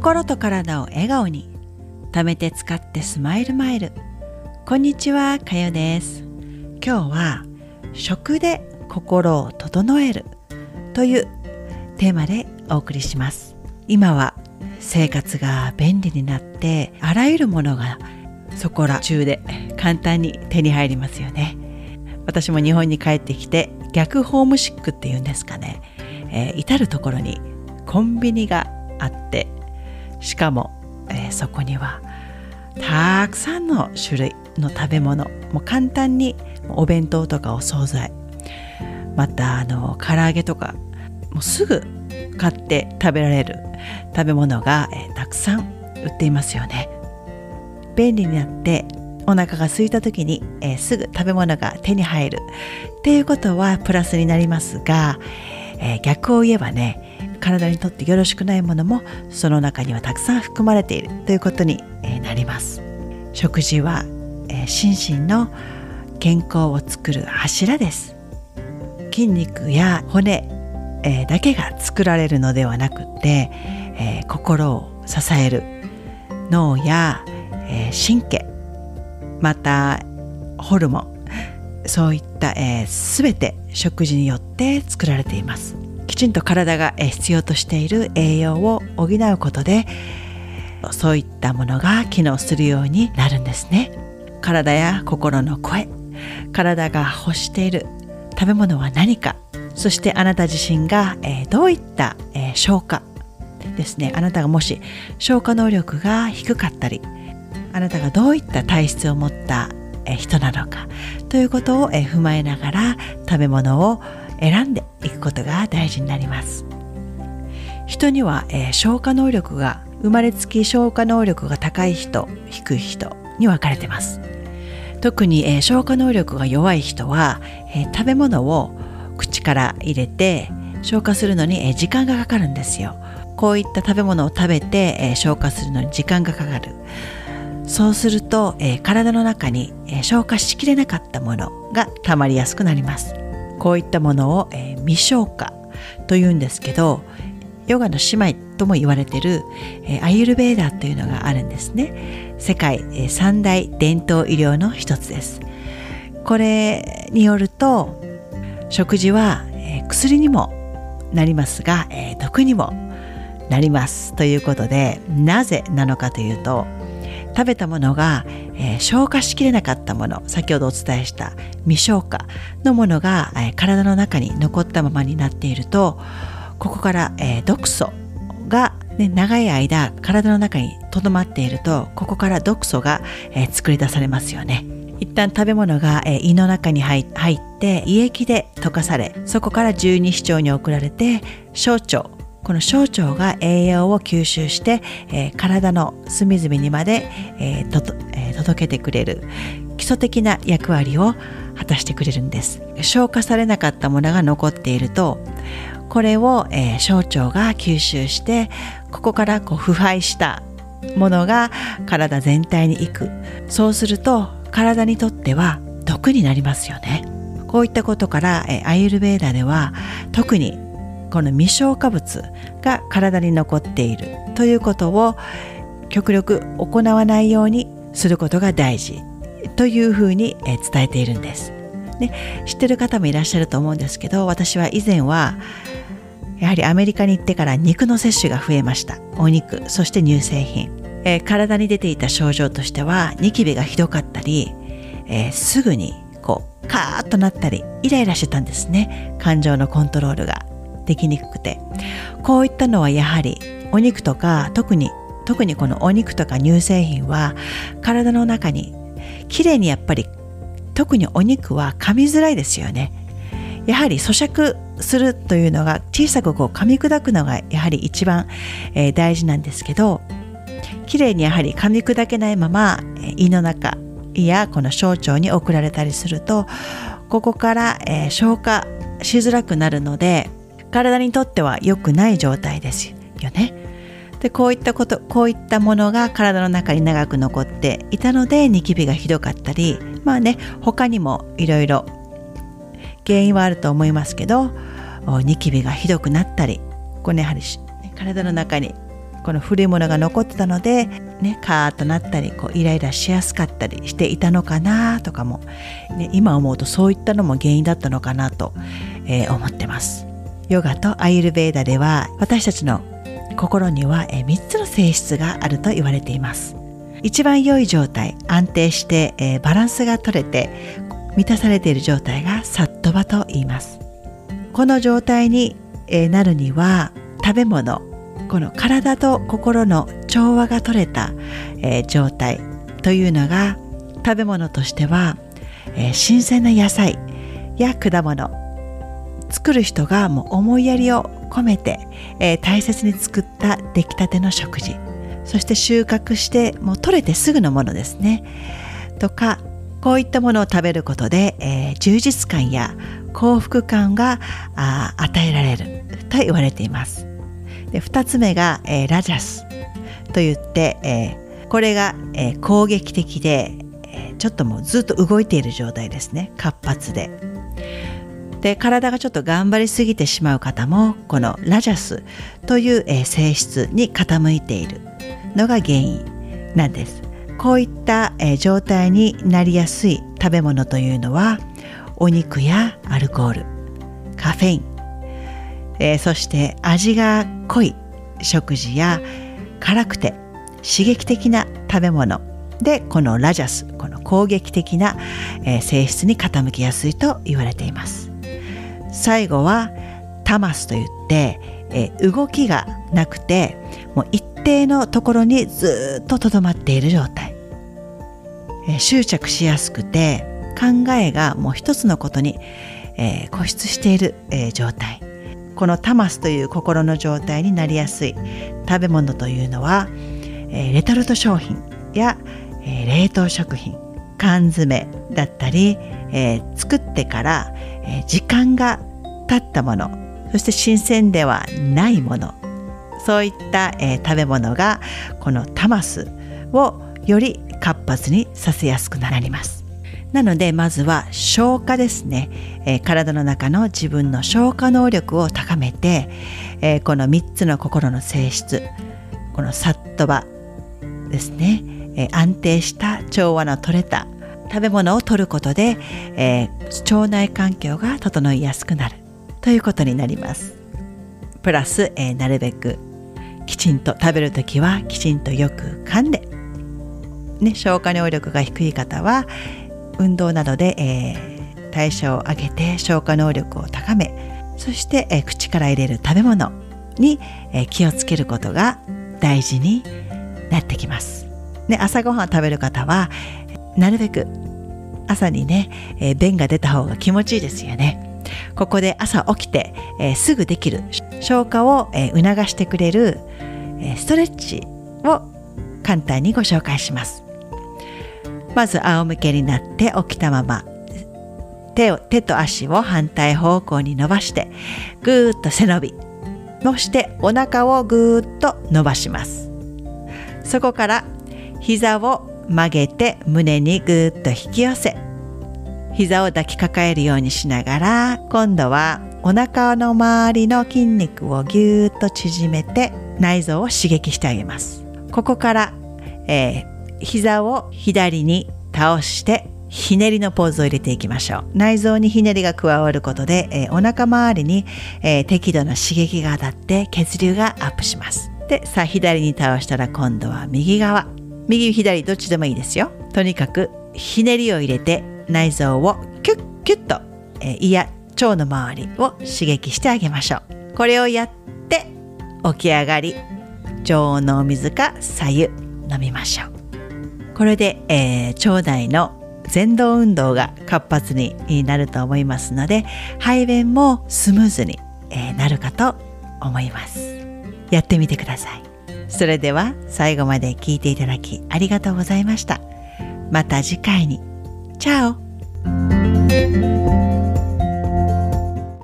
心と体を笑顔に貯めて使ってスマイルマイル。こんにちはかよです。今日は食で心を整える。というテーマでお送りします。今は生活が便利になってあらゆるものがそこら中で簡単に手に入りますよね。私も日本に帰ってきて逆ホームシックっていうんですかね、えー、至る所にコンビニがあってしかも、えー、そこにはたくさんの種類の食べ物もう簡単にお弁当とかお惣菜。またあの唐揚げとかもうすぐ買って食べられる食べ物が、えー、たくさん売っていますよね。便利になってお腹が空いた時に、えー、すぐ食べ物が手に入る。っていうことはプラスになりますが、えー、逆を言えばね体にとってよろしくないものもその中にはたくさん含まれている。ということになります。食事は、え、心身の健康を作る柱です。筋肉や骨、え、だけが作られるのではなくて、え、心を支える。脳や、え神経またホルモンそういった、えー、全て食事によって作られています。ちんと体が必要としている栄養を補うことでそういったものが機能するようになるんですね。体や心の声体が欲している食べ物は何かそしてあなた自身が、え、どういった、え、消化ですね。あなたがもし消化能力が低かったりあなたがどういった体質を持った人なのかということを踏まえながら食べ物を選んでいくことが大事になります。人には、えー、消化能力が生まれつき消化能力が高い人低い人に分かれてます。特に、えー、消化能力が弱い人は、えー、食べ物を口から入れて消化するのに、えー、時間がかかるんですよ。こういった食べ物を食べて、えー、消化するのに時間がかかる。そうすると、えー、体の中に、えー、消化しきれなかったものが溜まりやすくなります。こういったものを、えー、未消化というんですけどヨガの姉妹とも言われてる、えー、アユルベーダというのがあるんですね。世界、えー、三大伝統医療の一つです。これによると食事は、えー、薬にもなりますが、えー、毒にもなりますということでなぜなのかというと食べたものが、えー、消化しきれなかったもの先ほどお伝えした未消化のものが、えー、体の中に残ったままになっているとここから、えー、毒素が、ね、長い間体の中にとどまっているとここから毒素が、えー、作り出されますよね。一旦食べ物が、え、胃の中に入って胃液で溶かされそこから十二指腸に送られて小腸この小腸が栄養を吸収して、えー、体の隅々にまで、えーとえー、届けてくれる基礎的な役割を果たしてくれるんです。消化されなかったものが残っているとこれを、えー、小腸が吸収してここからこう腐敗したものが体全体に行く。そうすると体にとっては毒になりますよね。こういったことから、えー、アイルベーダでは特にこの未消化物が体に残っているということを極力行わないようにすることが大事というふうに伝えているんです。で知ってる方もいらっしゃると思うんですけど私は以前はやはりアメリカに行ってから肉の摂取が増えました。お肉そして乳製品、えー、体に出ていた症状としてはニキビがひどかったり、えー、すぐにこうカーッとなったりイライラしてたんですね。感情のコントロールが。できにくくて。こういったのはやはりお肉とか特に特にこのお肉とか乳製品は体の中にきれいにやっぱり特にお肉は噛みづらいですよね。やはり咀嚼するというのが小さくこう噛み砕くのがやはり一番、えー、大事なんですけどきれいにやはり噛み砕けないまま胃の中胃やこの小腸に送られたりするとここから、えー、消化しづらくなるので体にとっては良くない状態ですよね。でこういったことこういったものが体の中に長く残っていたのでニキビがひどかったりまあね他にもいろいろ原因はあると思いますけどニキビがひどくなったりこれ、ね、やはり体の中にこの古いものが残ってたので、ね、カーッとなったりこうイライラしやすかったりしていたのかなとかも、ね、今思うとそういったのも原因だったのかなと、えー、思ってます。ヨガとアイルベーダでは私たちの心には3つの性質があると言われています。一番良い状態安定して、バランスが取れて満たされている状態がサットバと言いますこの状態に、なるには食べ物この体と心の調和が取れた、え、状態というのが食べ物としては、え、新鮮な野菜や果物作る人がもう思いやりを込めて、えー、大切に作った出来たての食事。そして収穫してもう取れてすぐのものですね。とかこういったものを食べることで、えー、充実感や幸福感が与えられると言われています。で2つ目が、えー、ラジャスといって、えー、これが、えー、攻撃的で、えちょっともうずっと動いている状態ですね。活発で。で体がちょっと頑張りすぎてしまう方もこのラジャスという、え性質に傾いているのが原因なんです。こういった、え状態になりやすい食べ物というのはお肉やアルコールカフェイン、えー、そして味が濃い食事や辛くて刺激的な食べ物でこのラジャスこの攻撃的な、えー、性質に傾きやすいと言われています。最後はタマスといって、えー、動きがなくてもう一定のところにずっととどまっている状態、えー、執着しやすくて考えがもう一つのことに、えー、固執している、えー、状態。このタマスという心の状態になりやすい。食べ物というのは、えー、レトルト商品や、えー、冷凍食品缶詰だったり、えー、作ってから、えー、時が経ったものそして新鮮ではないものそういった、えー、食べ物がこのタマスをより活発にさせやすくなります。なのでまずは消化ですね、えー、体の中の自分の消化能力を高めて、えー、この3つの心の性質このサットバですね、え、安定した調和の取れた食べ物を取ることで、え腸内環境が整いやすくなる。ということになります。プラス、えなるべくきちんと食べるときはきちんとよく噛んで、ね、消化能力が低い方は運動などで、えー、代謝を上げて消化能力を高めそして、えー、口から入れる食べ物に、えー、気をつけることが大事になってきます。ね、朝ごはん食べる方はなるべく朝にね、えー、便が出た方が気持ちいいですよね。ここで朝起きて、えー、すぐできる消化を、えー、促してくれる、えー、ストレッチを簡単にご紹介します。まず仰向けになって起きたまま手を手と足を反対方向に伸ばしてぐーっと背伸びそしてお腹をぐーっと伸ばしますそこから膝を曲げて胸にぐーっと引き寄せ膝を抱きかかえるようにしながら今度はお腹の周りの筋肉をぎゅーっと縮めて内臓を刺激してあげます。ここから、えー、膝を左に倒してひねりのポーズを入れていきましょう。内臓にひねりが加わることで、えー、お腹周りに、えー、適度な刺激が当たって血流がアップします。でさあ左に倒したら今度は右側。右左どっちでもいいですよ。とにかくひねりを入れて内臓をキュッキュッと、えー、胃や腸の周りを刺激してあげましょう。これをやって起き上がり常温のお水か左右飲みましょう。これで、えー、腸内の前動運動が活発になると思いますので排便もスムーズに、なるかと思います。やってみてください。それでは最後まで聞いていただきありがとうございました。また次回に。チャオ。